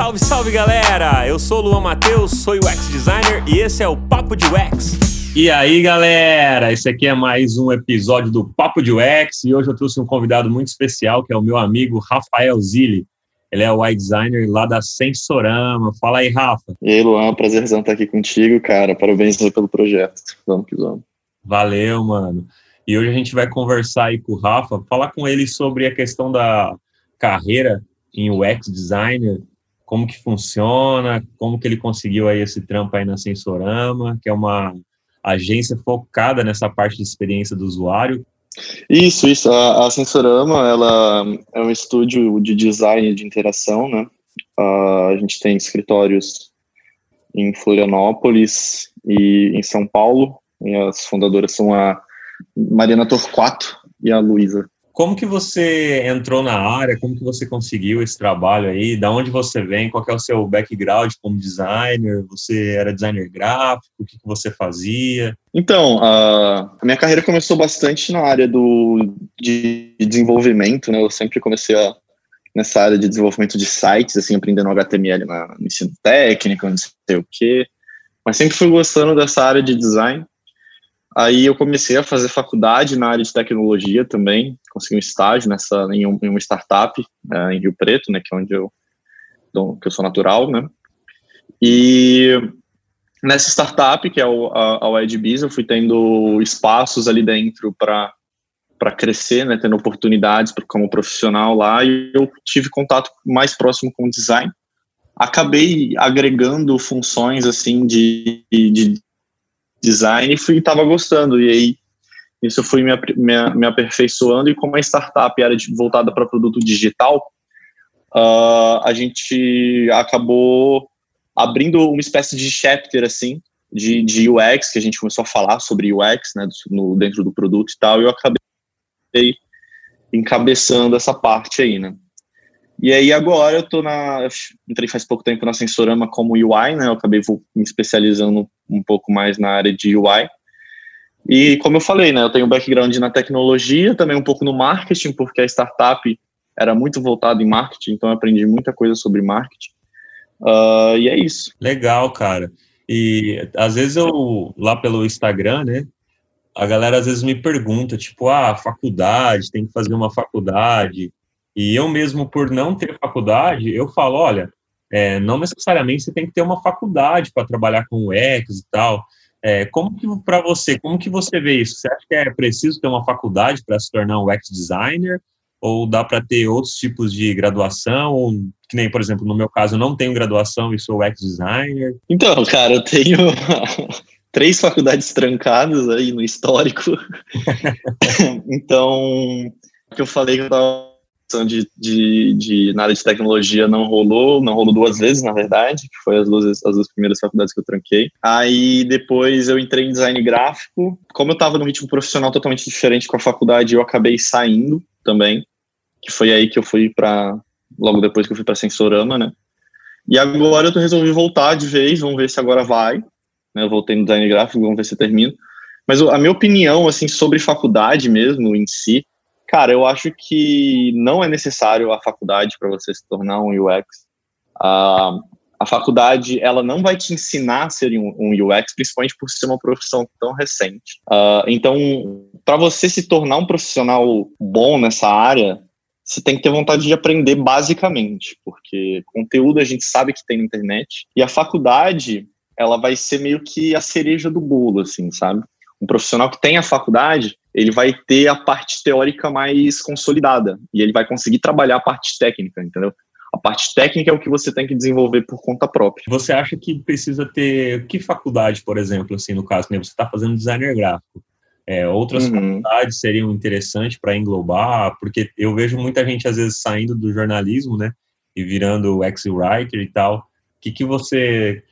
Salve, salve galera! Eu sou o Luan Matheus, sou UX designer e esse é o Papo de UX. E aí, galera? Esse aqui é mais um episódio do Papo de UX e hoje eu trouxe um convidado muito especial que é o meu amigo Rafael Zilli. Ele é o UI designer lá da Sensorama. Fala aí, Rafa. E aí, Luan, prazerzão estar aqui contigo, cara. Parabéns pelo projeto. Vamos que vamos. Valeu, mano. E hoje a gente vai conversar aí com o Rafa, falar com ele sobre a questão da carreira em UX designer, como que funciona, como que ele conseguiu aí esse trampo aí na Sensorama, que é uma agência focada nessa parte de experiência do usuário. Isso, isso. A, a Sensorama, ela é um estúdio de design de interação, né? Uh, a gente tem escritórios em Florianópolis e em São Paulo. E as fundadoras são a Mariana Torquato e a Luísa. Como que você entrou na área? Como que você conseguiu esse trabalho aí? Da onde você vem? Qual é o seu background como designer? Você era designer gráfico? O que, que você fazia? Então, a minha carreira começou bastante na área do, de desenvolvimento, né? Eu sempre comecei a, nessa área de desenvolvimento de sites, assim, aprendendo HTML na, no ensino técnico, não sei o quê. Mas sempre fui gostando dessa área de design. Aí eu comecei a fazer faculdade na área de tecnologia também, consegui um estágio nessa em, um, em uma startup uh, em Rio Preto, né, que é onde eu que eu sou natural, né? E nessa startup, que é o, a, a Edbiz, eu fui tendo espaços ali dentro para para crescer, né, tendo oportunidades como profissional lá, e eu tive contato mais próximo com o design. Acabei agregando funções assim de, de design e fui estava gostando e aí isso eu fui me, me, me, aperfeiçoando e como a startup era de, voltada para produto digital uh, a gente acabou abrindo uma espécie de chapter assim de, de UX que a gente começou a falar sobre UX né no, dentro do produto e tal e eu acabei encabeçando essa parte aí né e aí agora eu tô na. Eu entrei faz pouco tempo na Sensorama como UI, né? Eu acabei me especializando um pouco mais na área de UI. E como eu falei, né? Eu tenho background na tecnologia, também um pouco no marketing, porque a startup era muito voltada em marketing, então eu aprendi muita coisa sobre marketing. Uh, e é isso. Legal, cara. E às vezes eu, lá pelo Instagram, né? A galera às vezes me pergunta, tipo, ah, faculdade, tem que fazer uma faculdade. E eu mesmo, por não ter faculdade, eu falo, olha, é, não necessariamente você tem que ter uma faculdade para trabalhar com UX e tal. É, como que para você, como que você vê isso? Você acha que é preciso ter uma faculdade para se tornar um UX designer? Ou dá para ter outros tipos de graduação? Ou, que nem, por exemplo, no meu caso, eu não tenho graduação e sou UX designer. Então, cara, eu tenho três faculdades trancadas aí no histórico. então, o que eu falei que eu estava de, de, de, na área de tecnologia não rolou, não rolou duas vezes, na verdade, que foi as duas, as duas primeiras faculdades que eu tranquei. Aí depois eu entrei em design gráfico. Como eu estava num ritmo profissional totalmente diferente com a faculdade, eu acabei saindo também, que foi aí que eu fui para logo depois que eu fui para Sensorama, né? E agora eu resolvi voltar de vez, vamos ver se agora vai. Né? Eu voltei no design gráfico, vamos ver se termino. Mas a minha opinião, assim, sobre faculdade mesmo em si, Cara, eu acho que não é necessário a faculdade para você se tornar um UX. Uh, a faculdade ela não vai te ensinar a ser um, um UX, principalmente por ser uma profissão tão recente. Uh, então, para você se tornar um profissional bom nessa área, você tem que ter vontade de aprender basicamente, porque conteúdo a gente sabe que tem na internet e a faculdade ela vai ser meio que a cereja do bolo, assim, sabe? Um profissional que tem a faculdade, ele vai ter a parte teórica mais consolidada e ele vai conseguir trabalhar a parte técnica, entendeu? A parte técnica é o que você tem que desenvolver por conta própria. Você acha que precisa ter que faculdade, por exemplo, assim, no caso, né? Você está fazendo designer gráfico. É, outras uhum. faculdades seriam interessantes para englobar, porque eu vejo muita gente às vezes saindo do jornalismo, né, e virando ex-writer e tal. O que, que você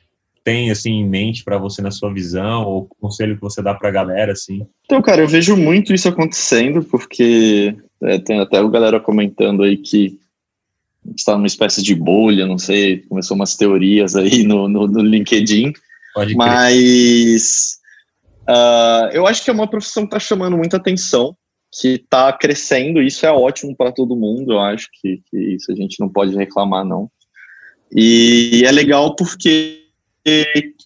tem assim em mente para você na sua visão ou conselho que você dá para a galera assim? Então, cara, eu vejo muito isso acontecendo porque é, tem até a galera comentando aí que está numa espécie de bolha, não sei, começou umas teorias aí no, no, no LinkedIn, Pode mas uh, eu acho que é uma profissão que está chamando muita atenção, que está crescendo, isso é ótimo para todo mundo, eu acho que, que isso a gente não pode reclamar não. E é legal porque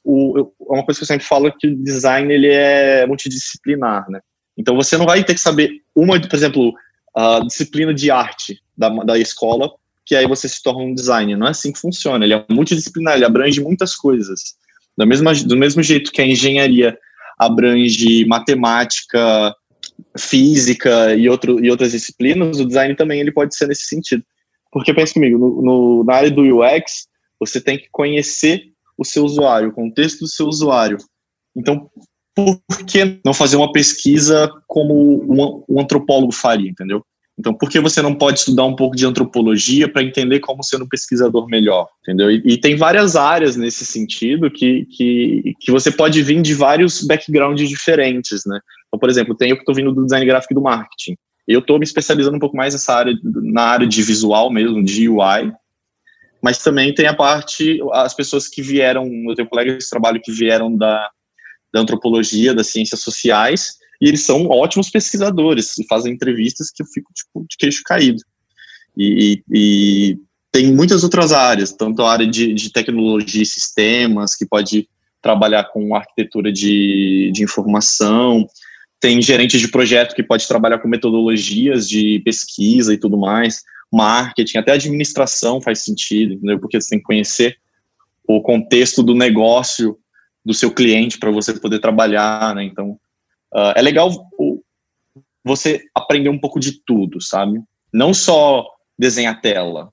o, uma coisa que eu sempre falo é que o design ele é multidisciplinar, né? Então você não vai ter que saber uma, por exemplo, a disciplina de arte da, da escola, que aí você se torna um designer. Não é assim que funciona. Ele é multidisciplinar, ele abrange muitas coisas. Do mesmo, do mesmo jeito que a engenharia abrange matemática, física e, outro, e outras disciplinas, o design também ele pode ser nesse sentido. Porque pensa comigo, no, no, na área do UX, você tem que conhecer o seu usuário, o contexto do seu usuário. Então, por que não fazer uma pesquisa como um, antropólogo faria, entendeu? Então, por que você não pode estudar um pouco de antropologia para entender como ser um pesquisador melhor, entendeu? E, e, tem várias áreas nesse sentido que, que, que você pode vir de vários backgrounds diferentes, né? Então, por exemplo, tem eu que estou vindo do design gráfico e do marketing. Eu estou me especializando um pouco mais nessa área, na área de visual mesmo, de UI, mas também tem a parte, as pessoas que vieram, eu tenho colegas de trabalho que vieram da, da antropologia, das ciências sociais, e eles são ótimos pesquisadores e fazem entrevistas que eu fico tipo, de queixo caído. E, e, tem muitas outras áreas, tanto a área de, de, tecnologia e sistemas, que pode trabalhar com arquitetura de, de informação, tem gerente de projeto que pode trabalhar com metodologias de pesquisa e tudo mais, marketing, até administração faz sentido, entendeu? porque você tem que conhecer o contexto do negócio do seu cliente para você poder trabalhar, né? Então, Uh, é legal você aprender um pouco de tudo, sabe? Não só desenhar tela.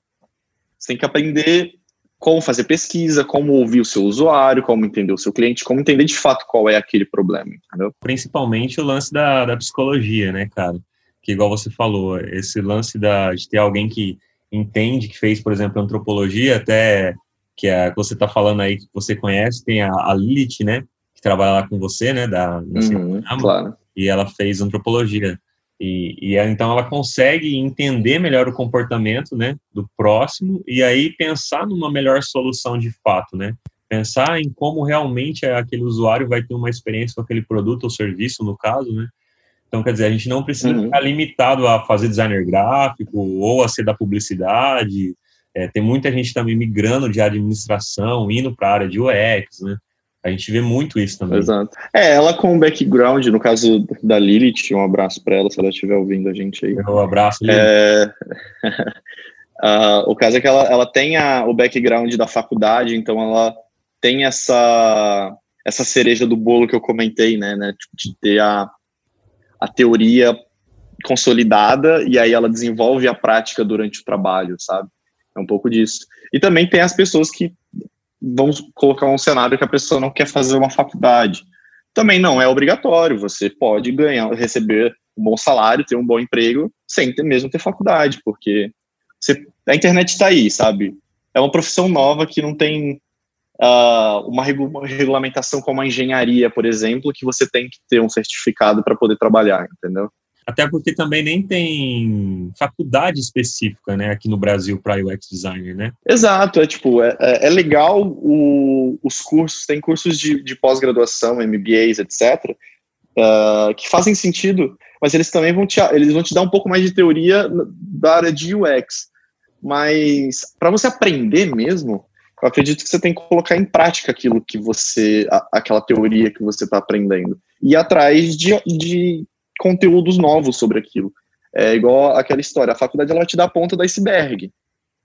Você tem que aprender como fazer pesquisa, como ouvir o seu usuário, como entender o seu cliente, como entender de fato qual é aquele problema, entendeu? Principalmente o lance da, da psicologia, né, cara? Que igual você falou, esse lance da, de ter alguém que entende, que fez, por exemplo, antropologia, até que, é, que você está falando aí, que você conhece, tem a, a Lilith, né? que trabalha lá com você, né, da, uhum, claro. e ela fez antropologia. E, e então ela consegue entender melhor o comportamento, né, do próximo e aí pensar numa melhor solução de fato, né? Pensar em como realmente aquele usuário vai ter uma experiência com aquele produto ou serviço, no caso, né? Então, quer dizer, a gente não precisa uhum. ficar limitado a fazer designer gráfico ou a ser da publicidade. É, tem muita gente também migrando de administração, indo para a área de UX, né? A gente vê muito isso também. Exato. É, ela com o background, no caso da Lilith, um abraço para ela, se ela estiver ouvindo a gente aí. Um abraço, Lilith. É... uh, o caso é que ela, ela tem a, o background da faculdade, então ela tem essa, essa cereja do bolo que eu comentei, né, né tipo, de ter a, a teoria consolidada e aí ela desenvolve a prática durante o trabalho, sabe? É um pouco disso. E também tem as pessoas que vamos colocar um cenário que a pessoa não quer fazer uma faculdade. Também não é obrigatório, você pode ganhar, receber um bom salário, ter um bom emprego, sem ter mesmo ter faculdade, porque você, a internet está aí, sabe? É uma profissão nova que não tem uh, uma, uma regulamentação como a engenharia, por exemplo, que você tem que ter um certificado para poder trabalhar, entendeu? Até porque também nem tem faculdade específica, né, aqui no Brasil para UX designer, né? Exato, é tipo, é, é, é legal o, os cursos, tem cursos de, de pós-graduação, MBAs, etc., uh, ah, que fazem sentido, mas eles também vão te, eles vão te dar um pouco mais de teoria da área de UX. Mas para você aprender mesmo, eu acredito que você tem que colocar em prática aquilo que você, aquela teoria que você está aprendendo. E atrás de, de conteúdos novos sobre aquilo. É igual aquela história, a faculdade ela te dá a ponta do iceberg.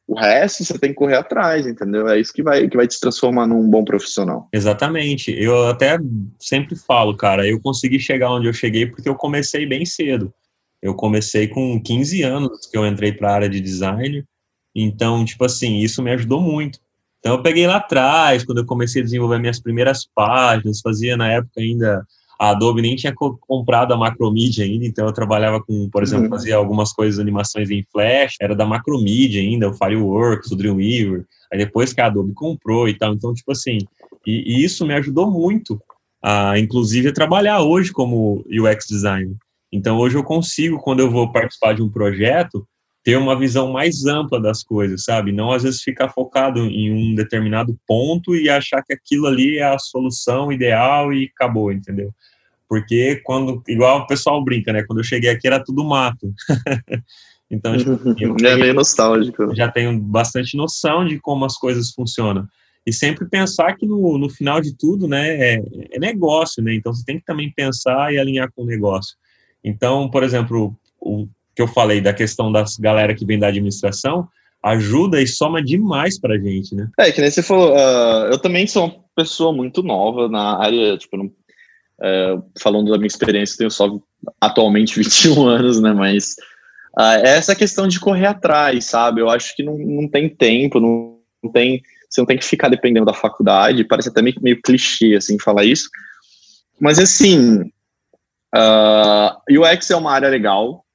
O resto você tem que correr atrás, entendeu? É isso que vai, que vai te transformar num bom profissional. Exatamente. Eu até sempre falo, cara, eu consegui chegar onde eu cheguei porque eu comecei bem cedo. Eu comecei com 15 anos que eu entrei para a área de design. Então, tipo assim, isso me ajudou muito. Então, eu peguei lá atrás, quando eu comecei a desenvolver minhas primeiras páginas, fazia na época ainda a Adobe nem tinha comprado a Macromedia ainda, então eu trabalhava com, por exemplo, uhum. fazia algumas coisas, animações em Flash, era da Macromedia ainda, o Fireworks, o Dreamweaver, aí depois que a Adobe comprou e tal, então, tipo assim, e, e isso me ajudou muito a, inclusive, a trabalhar hoje como UX designer. Então, hoje eu consigo, quando eu vou participar de um projeto, ter uma visão mais ampla das coisas, sabe? Não às vezes ficar focado em um determinado ponto e achar que aquilo ali é a solução ideal e acabou, entendeu? Porque quando, igual o pessoal brinca, né? Quando eu cheguei aqui era tudo mato. Então, tipo, é meio nostálgico. Já tenho bastante noção de como as coisas funcionam. E sempre pensar que no, no final de tudo, né, é, é negócio, né? Então você tem que também pensar e alinhar com o negócio. Então, por exemplo, o que eu falei da questão das galera que vem da administração, ajuda e soma demais pra gente, né? É, que nem você falou, uh, eu também sou uma pessoa muito nova na área, tipo, não, uh, falando da minha experiência, tenho só atualmente 21 anos, né, mas uh, essa questão de correr atrás, sabe? Eu acho que não, não tem tempo, não, não tem, você não tem que ficar dependendo da faculdade, parece até meio, meio clichê, assim, falar isso, mas, assim, uh, UX é uma área legal,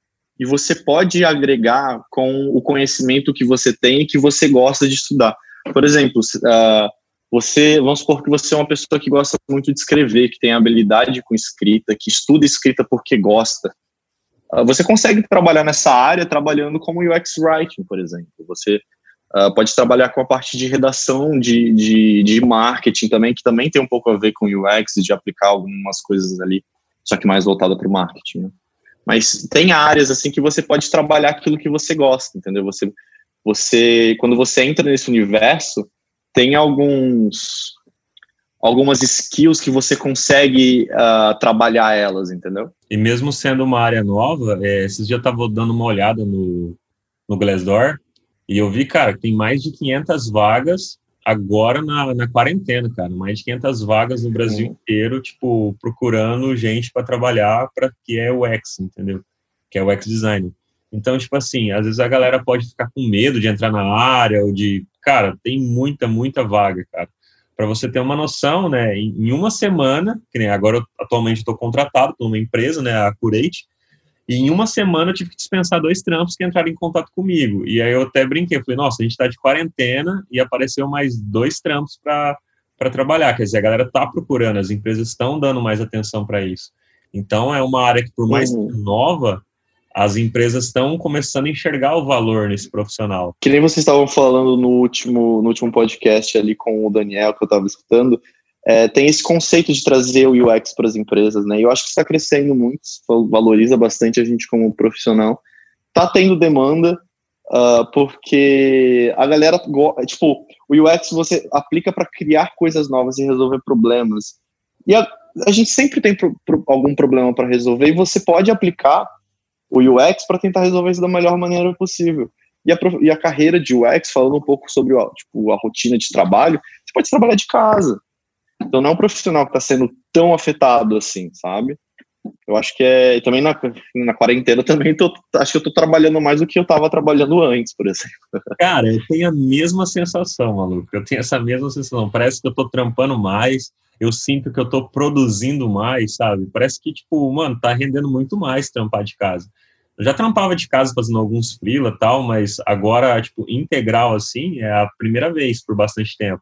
e você pode agregar com o conhecimento que você tem e que você gosta de estudar. Por exemplo, uh, você, vamos supor que você é uma pessoa que gosta muito de escrever, que tem habilidade com escrita, que estuda escrita porque gosta. Uh, você consegue trabalhar nessa área trabalhando como UX Writing, por exemplo. Você uh, pode trabalhar com a parte de redação, de, de, de marketing também, que também tem um pouco a ver com UX de aplicar algumas coisas ali, só que mais voltada para o marketing. Né? Mas tem áreas assim que você pode trabalhar aquilo que você gosta, entendeu? Você, você quando você entra nesse universo, tem alguns algumas skills que você consegue uh, trabalhar elas, entendeu? E mesmo sendo uma área nova, é, esses dias eu estava dando uma olhada no, no Glassdoor e eu vi, cara, que tem mais de 500 vagas agora na, na quarentena, cara, mais de 500 vagas no Brasil inteiro, tipo, procurando gente para trabalhar para que é o X, entendeu? Que é o X designer. Então, tipo assim, às vezes a galera pode ficar com medo de entrar na área ou de, cara, tem muita, muita vaga, cara. Para você ter uma noção, né, em, em uma semana, que nem agora eu, atualmente estou contratado por uma empresa, né, a Curate, e em uma semana eu tive que dispensar dois trampos que entraram em contato comigo. E aí eu até brinquei, falei, nossa, a gente está de quarentena e apareceu mais dois trampos para trabalhar. Quer dizer, a galera está procurando, as empresas estão dando mais atenção para isso. Então é uma área que, por mais uhum. nova, as empresas estão começando a enxergar o valor nesse profissional. Que nem vocês estavam falando no último, no último podcast ali com o Daniel, que eu estava escutando, é, tem esse conceito de trazer o UX para as empresas, né? E eu acho que está crescendo muito, valoriza bastante a gente como profissional. Está tendo demanda, uh, porque a galera, tipo, o UX você aplica para criar coisas novas e resolver problemas. E a, a gente sempre tem pro, pro, algum problema para resolver e você pode aplicar o UX para tentar resolver isso da melhor maneira possível. E a, e a carreira de UX, falando um pouco sobre tipo, a rotina de trabalho, você pode trabalhar de casa então não é um profissional que está sendo tão afetado assim, sabe? Eu acho que é. E também na, na quarentena também tô, acho que eu tô trabalhando mais do que eu estava trabalhando antes, por exemplo. Cara, eu tenho a mesma sensação, maluco. Eu tenho essa mesma sensação. Parece que eu tô trampando mais, eu sinto que eu tô produzindo mais, sabe? Parece que, tipo, mano, tá rendendo muito mais trampar de casa. Eu já trampava de casa fazendo alguns freela tal, mas agora, tipo, integral assim, é a primeira vez por bastante tempo.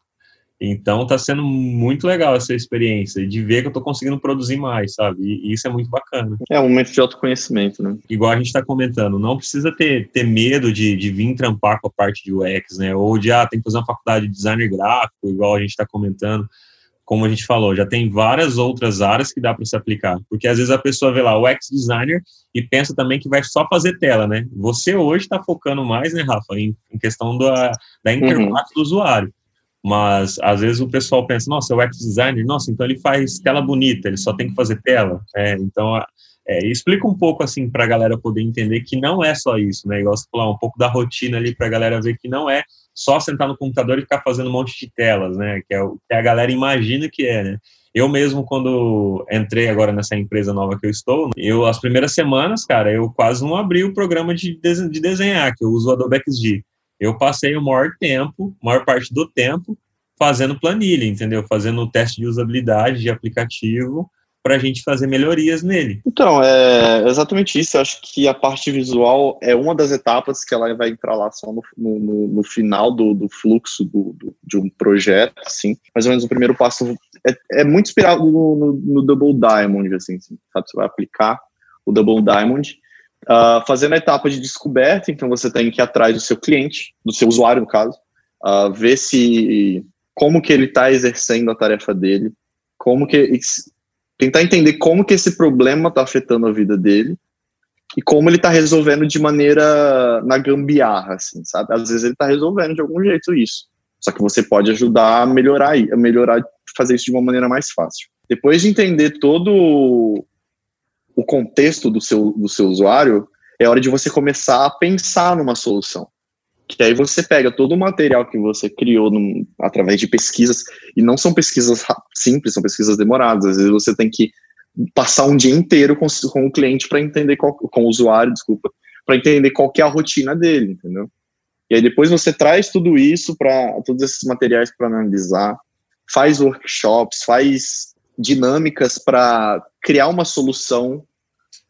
Então tá sendo muito legal essa experiência de ver que eu tô conseguindo produzir mais, sabe? E isso é muito bacana. É um momento de autoconhecimento, né? Igual a gente tá comentando, não precisa ter, ter medo de, de vir trampar com a parte de UX, né? Ou de, ah, tem que fazer uma faculdade de designer gráfico, igual a gente tá comentando. Como a gente falou, já tem várias outras áreas que dá para se aplicar. Porque às vezes a pessoa vê lá o UX designer e pensa também que vai só fazer tela, né? Você hoje está focando mais, né, Rafa, em, em questão da, da interface uhum. do usuário. Mas às vezes o pessoal pensa, nossa, é o UX designer, nossa, então ele faz tela bonita, ele só tem que fazer tela. É, então, é, explica um pouco assim para a galera poder entender que não é só isso, né? Igual você falar um pouco da rotina ali para a galera ver que não é só sentar no computador e ficar fazendo um monte de telas, né? Que é o que a galera imagina que é, né? Eu mesmo, quando entrei agora nessa empresa nova que eu estou, eu, as primeiras semanas, cara, eu quase não abri o programa de, de desenhar, que eu uso o Adobe XD eu passei o maior tempo, maior parte do tempo, fazendo planilha, entendeu? Fazendo teste de usabilidade de aplicativo para a gente fazer melhorias nele. Então, é exatamente isso. Eu acho que a parte visual é uma das etapas que ela vai entrar lá só no, no, no final do, do fluxo do, do, de um projeto, assim. Mais ou menos o primeiro passo é, é muito inspirado no, no, Double Diamond, assim, assim, sabe? Você vai aplicar o Double Diamond Uh, fazendo a etapa de descoberta, então você tem que ir atrás do seu cliente, do seu usuário, no caso, uh, ver se como que ele está exercendo a tarefa dele, como que tentar entender como que esse problema está afetando a vida dele e como ele está resolvendo de maneira na gambiarra, assim, sabe? Às vezes ele está resolvendo de algum jeito isso. Só que você pode ajudar a melhorar, a melhorar, fazer isso de uma maneira mais fácil. Depois de entender todo o contexto do seu, do seu usuário, é hora de você começar a pensar numa solução. Que aí você pega todo o material que você criou num, através de pesquisas, e não são pesquisas simples, são pesquisas demoradas. Às vezes você tem que passar um dia inteiro com, com o cliente para entender, qual, com o usuário, desculpa, para entender qual é a rotina dele, entendeu? E aí depois você traz tudo isso para todos esses materiais para analisar, faz workshops, faz dinâmicas para criar uma solução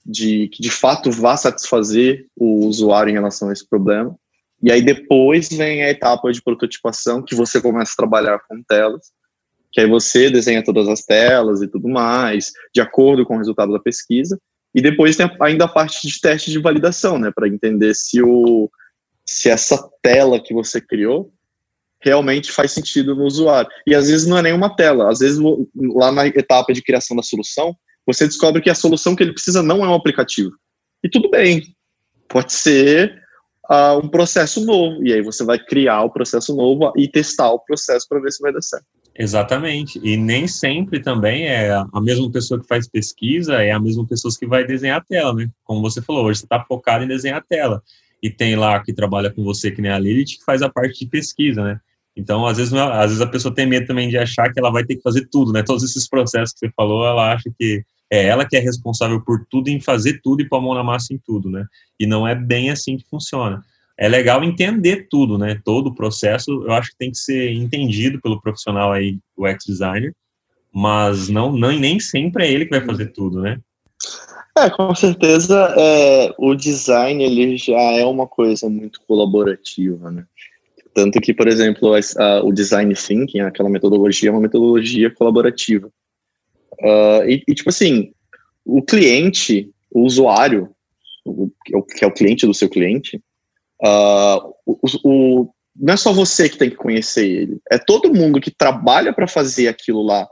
de que de fato vá satisfazer o usuário em relação a esse problema. E aí depois vem a etapa de prototipação que você começa a trabalhar com telas, que aí você desenha todas as telas e tudo mais, de acordo com o resultado da pesquisa. E depois tem ainda a parte de teste de validação, né, para entender se o se essa tela que você criou realmente faz sentido no usuário. E às vezes não é nenhuma tela, às vezes lá na etapa de criação da solução, você descobre que a solução que ele precisa não é um aplicativo. E tudo bem, pode ser uh, um processo novo, e aí você vai criar o processo novo e testar o processo para ver se vai dar certo. Exatamente, e nem sempre também é a mesma pessoa que faz pesquisa, é a mesma pessoa que vai desenhar a tela, né? Como você falou, hoje você está focado em desenhar a tela e tem lá que trabalha com você, que nem a Lilith, que faz a parte de pesquisa, né? Então, às vezes, é, às vezes a pessoa tem medo também de achar que ela vai ter que fazer tudo, né? Todos esses processos que você falou, ela acha que é ela que é responsável por tudo, em fazer tudo e pôr a mão na massa em tudo, né? E não é bem assim que funciona. É legal entender tudo, né? Todo o processo, eu acho que tem que ser entendido pelo profissional aí, o ex-designer, mas não, não, nem sempre é ele que vai fazer tudo, né? É, com certeza, é, o design ele já é uma coisa muito colaborativa, né? Tanto que, por exemplo, a, a, o design thinking, aquela metodologia, é uma metodologia colaborativa. Uh, e, e, tipo assim, o cliente, o usuário, o, que é o cliente do seu cliente, uh, o, o, não é só você que tem que conhecer ele, é todo mundo que trabalha para fazer aquilo lá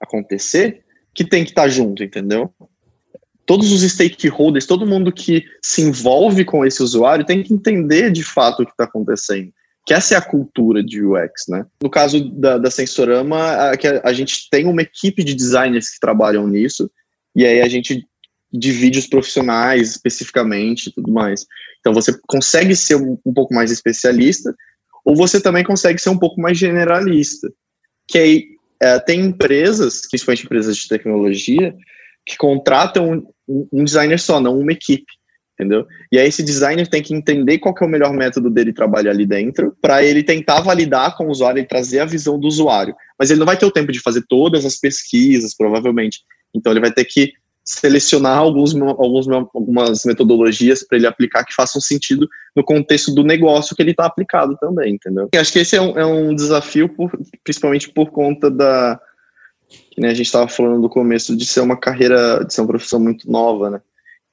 acontecer que tem que estar tá junto, entendeu? todos os stakeholders, todo mundo que se envolve com esse usuário tem que entender de fato o que está acontecendo. Que essa é a cultura de UX, né? No caso da, da Sensorama, a, a, gente tem uma equipe de designers que trabalham nisso, e aí a gente divide os profissionais especificamente e tudo mais. Então você consegue ser um, um pouco mais especialista, ou você também consegue ser um pouco mais generalista. Que aí é, tem empresas, principalmente empresas de tecnologia, que contratam um, um designer só, não uma equipe entendeu? E aí esse designer tem que entender qual que é o melhor método dele trabalhar ali dentro, para ele tentar validar com o usuário e trazer a visão do usuário. Mas ele não vai ter o tempo de fazer todas as pesquisas, provavelmente. Então ele vai ter que selecionar alguns, alguns algumas metodologias para ele aplicar que façam sentido no contexto do negócio que ele está aplicado também, entendeu? Eu acho que esse é um, é um desafio, por, principalmente por conta da, que né, a gente estava falando no começo de ser uma carreira, de ser uma profissão muito nova, né?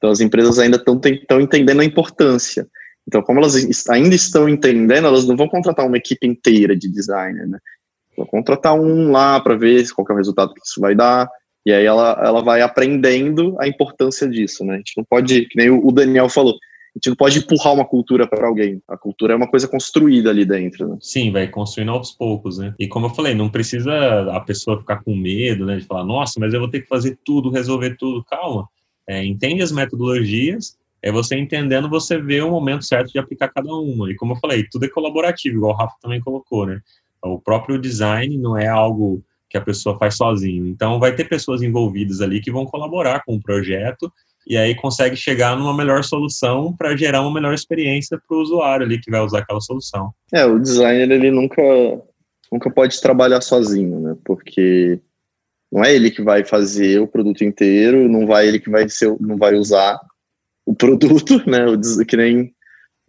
Então as empresas ainda estão entendendo a importância. Então, como elas ainda estão entendendo, elas não vão contratar uma equipe inteira de designer, né? Vão contratar um lá para ver qual é o resultado que isso vai dar, e aí ela, ela vai aprendendo a importância disso, né? A gente não pode, que nem o Daniel falou, a gente não pode empurrar uma cultura para alguém. A cultura é uma coisa construída ali dentro. Né? Sim, vai construindo aos poucos, né? E como eu falei, não precisa a pessoa ficar com medo, né? De falar, nossa, mas eu vou ter que fazer tudo, resolver tudo. Calma. É, entende as metodologias, é você entendendo, você vê o momento certo de aplicar cada uma. E como eu falei, tudo é colaborativo, igual o Rafa também colocou, né? O próprio design não é algo que a pessoa faz sozinho. Então, vai ter pessoas envolvidas ali que vão colaborar com o projeto e aí consegue chegar numa melhor solução para gerar uma melhor experiência para o usuário ali que vai usar aquela solução. É, o designer ele nunca nunca pode trabalhar sozinho, né? Porque não é ele que vai fazer o produto inteiro, não vai ele que vai ser, não vai usar o produto, né? O, que nem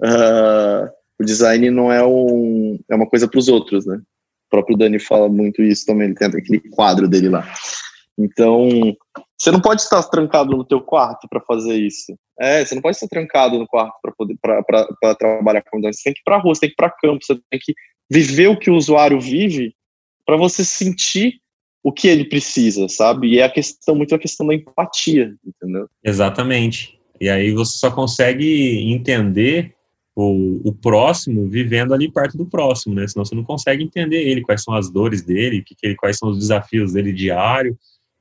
uh, o design não é um é uma coisa para os outros, né? O próprio Dani fala muito isso também, ele tem aquele quadro dele lá. Então, você não pode estar trancado no teu quarto para fazer isso. É, você não pode estar trancado no quarto para poder para trabalhar com dança. Você tem que ir para rua, você tem que ir para campo, você tem que viver o que o usuário vive para você sentir o que ele precisa, sabe? E é a questão muito a questão da empatia, entendeu? Exatamente. E aí você só consegue entender o, o próximo vivendo ali perto do próximo, né? Senão você não consegue entender ele, quais são as dores dele, que, que, quais são os desafios dele diário,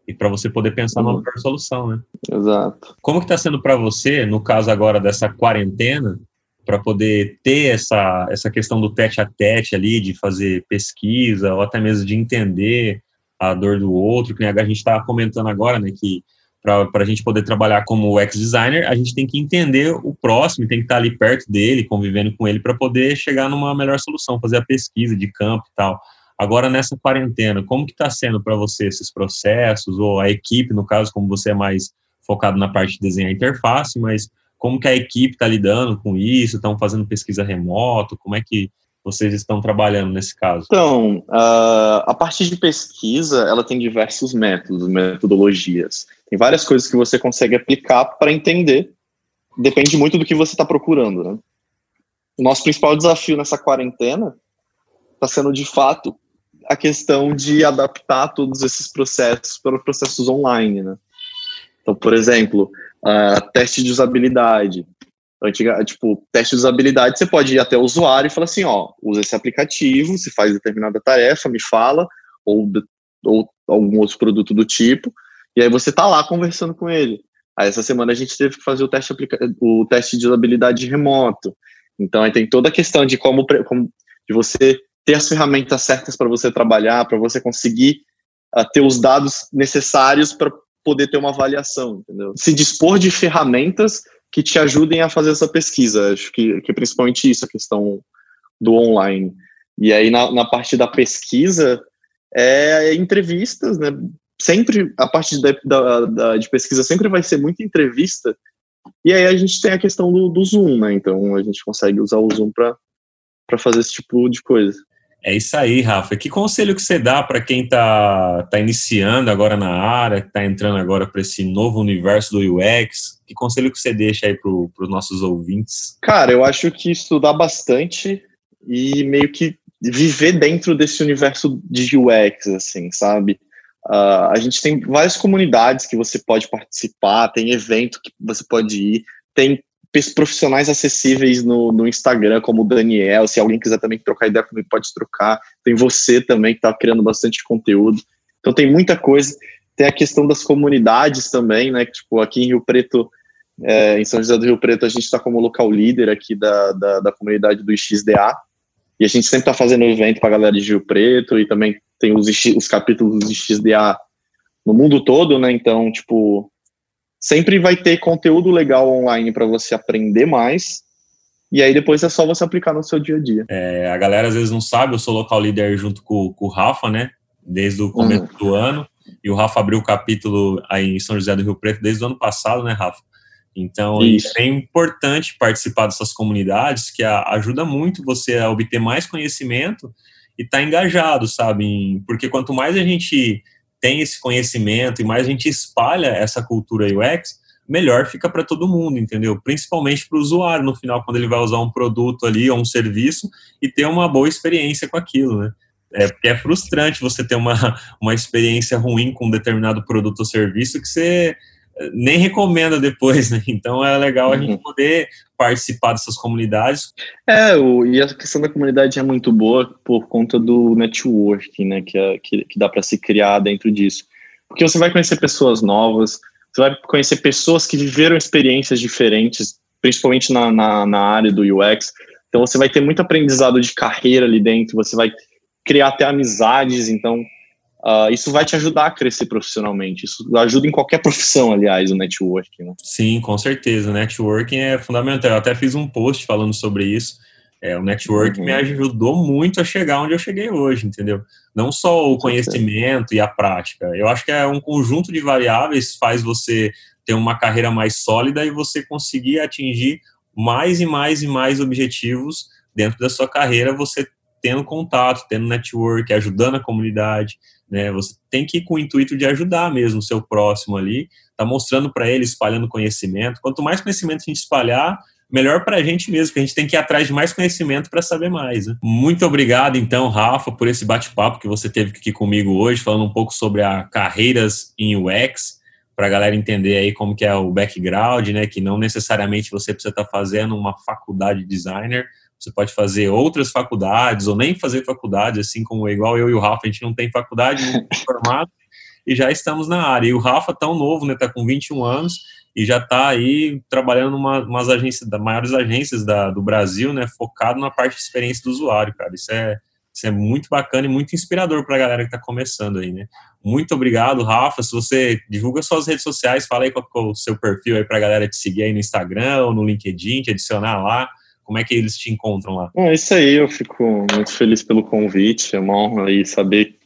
e para você poder pensar numa uhum. melhor solução, né? Exato. Como que está sendo para você, no caso agora dessa quarentena, para poder ter essa, essa questão do tete a tete ali, de fazer pesquisa, ou até mesmo de entender a dor do outro, que a gente está comentando agora, né, que para a gente poder trabalhar como UX designer, a gente tem que entender o próximo, tem que estar tá ali perto dele, convivendo com ele, para poder chegar numa melhor solução, fazer a pesquisa de campo e tal. Agora, nessa quarentena, como que está sendo para você esses processos, ou a equipe, no caso, como você é mais focado na parte de desenhar interface, mas como que a equipe está lidando com isso? Estão fazendo pesquisa remoto? Como é que vocês estão trabalhando nesse caso? Então, a parte de pesquisa, ela tem diversos métodos, metodologias. Tem várias coisas que você consegue aplicar para entender. Depende muito do que você está procurando, né? O nosso principal desafio nessa quarentena está sendo, de fato, a questão de adaptar todos esses processos para processos online, né? Então, por exemplo, uh, teste de usabilidade. Antiga, tipo, teste de usabilidade, você pode ir até o usuário e falar assim, ó, usa esse aplicativo, se faz determinada tarefa, me fala, ou, ou algum outro produto do tipo, e aí você tá lá conversando com ele. Aí essa semana a gente teve que fazer o teste, o teste de usabilidade remoto. Então aí tem toda a questão de como, como de você ter as ferramentas certas para você trabalhar, para você conseguir uh, ter os dados necessários para poder ter uma avaliação, entendeu? Se dispor de ferramentas que te ajudem a fazer essa pesquisa. Acho que, que é principalmente isso, a questão do online. E aí, na, na parte da pesquisa, é entrevistas, né? Sempre, a parte de, da, da, de pesquisa sempre vai ser muita entrevista. E aí a gente tem a questão do, do Zoom, né? Então, a gente consegue usar o Zoom para fazer esse tipo de coisa. É isso aí, Rafa. Que conselho que você dá para quem está tá iniciando agora na área, está entrando agora para esse novo universo do UX? Que conselho que você deixa aí para os nossos ouvintes? Cara, eu acho que estudar bastante e meio que viver dentro desse universo de UX, assim, sabe? Uh, a gente tem várias comunidades que você pode participar, tem evento que você pode ir, tem profissionais acessíveis no, no Instagram, como o Daniel. Se alguém quiser também trocar ideia comigo, pode trocar. Tem você também, que está criando bastante conteúdo. Então, tem muita coisa. Tem a questão das comunidades também, né? Tipo, aqui em Rio Preto, é, em São José do Rio Preto, a gente está como local líder aqui da, da, da comunidade do XDA. E a gente sempre está fazendo evento para a galera de Rio Preto e também tem os, os capítulos de XDA no mundo todo, né? Então, tipo, sempre vai ter conteúdo legal online para você aprender mais. E aí depois é só você aplicar no seu dia a dia. É, a galera às vezes não sabe, eu sou local líder junto com, com o Rafa, né? Desde o começo uhum. do ano. E o Rafa abriu o capítulo aí em São José do Rio Preto desde o ano passado, né, Rafa? Então, Isso. é importante participar dessas comunidades, que ajuda muito você a obter mais conhecimento e estar tá engajado, sabe? Porque quanto mais a gente tem esse conhecimento e mais a gente espalha essa cultura UX, melhor fica para todo mundo, entendeu? Principalmente para o usuário no final, quando ele vai usar um produto ali ou um serviço e ter uma boa experiência com aquilo, né? É porque é frustrante você ter uma, uma experiência ruim com um determinado produto ou serviço que você nem recomenda depois, né? Então é legal a gente uhum. poder participar dessas comunidades. É, o, e a questão da comunidade é muito boa por conta do networking, né? Que, é, que, que dá para se criar dentro disso. Porque você vai conhecer pessoas novas, você vai conhecer pessoas que viveram experiências diferentes, principalmente na, na, na área do UX. Então você vai ter muito aprendizado de carreira ali dentro, você vai criar até amizades, então Uh, isso vai te ajudar a crescer profissionalmente. Isso ajuda em qualquer profissão, aliás, o networking. Né? Sim, com certeza. O networking é fundamental. Eu até fiz um post falando sobre isso. É, o networking uhum. me ajudou muito a chegar onde eu cheguei hoje, entendeu? Não só o conhecimento e a prática. Eu acho que é um conjunto de variáveis faz você ter uma carreira mais sólida e você conseguir atingir mais e mais e mais objetivos dentro da sua carreira, você tendo contato, tendo network, ajudando a comunidade, né? Você tem que ir com o intuito de ajudar mesmo o seu próximo ali, tá mostrando para ele, espalhando conhecimento. Quanto mais conhecimento a gente espalhar, melhor para a gente mesmo, porque a gente tem que ir atrás de mais conhecimento para saber mais. Né? Muito obrigado, então, Rafa, por esse bate-papo que você teve aqui comigo hoje, falando um pouco sobre a carreiras em UX. para a galera entender aí como que é o background, né? Que não necessariamente você precisa estar tá fazendo uma faculdade de designer, você pode fazer outras faculdades ou nem fazer faculdade, assim como igual eu e o Rafa, a gente não tem faculdade, formado e já estamos na área. E o Rafa, tão novo, né? Tá com 21 anos e já está aí trabalhando numa umas agências, das maiores agências da, do Brasil, né? Focado na parte de experiência do usuário, cara. Isso é isso é muito bacana e muito inspirador para a galera que está começando aí, né? Muito obrigado, Rafa. Se você divulga suas redes sociais, fala aí qual é o seu perfil aí para a galera te seguir aí no Instagram ou no LinkedIn, te adicionar lá. Como é que eles te encontram lá? É isso aí, eu fico muito feliz pelo convite. É uma honra aí saber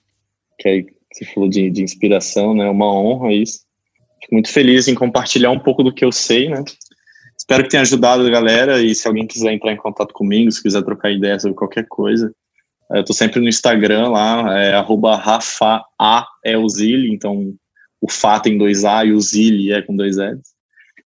que aí você falou de, de inspiração, né? É uma honra isso. Fico muito feliz em compartilhar um pouco do que eu sei, né? Espero que tenha ajudado a galera e se alguém quiser entrar em contato comigo, se quiser trocar ideia sobre qualquer coisa, eu tô sempre no Instagram lá, é arroba então o Fá tem dois A e o Zili é com dois L's.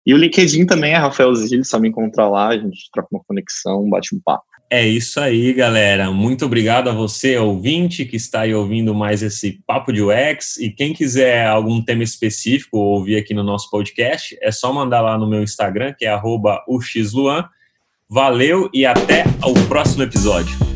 E o LinkedIn também é Rafael Zili, só me encontrar lá, a gente troca uma conexão, bate um papo. É isso aí, galera. Muito obrigado a você, ouvinte, que está aí ouvindo mais esse Papo de UX. E quem quiser algum tema específico ouvir aqui no nosso podcast, é só mandar lá no meu Instagram, que é uxluan. Valeu e até o próximo episódio.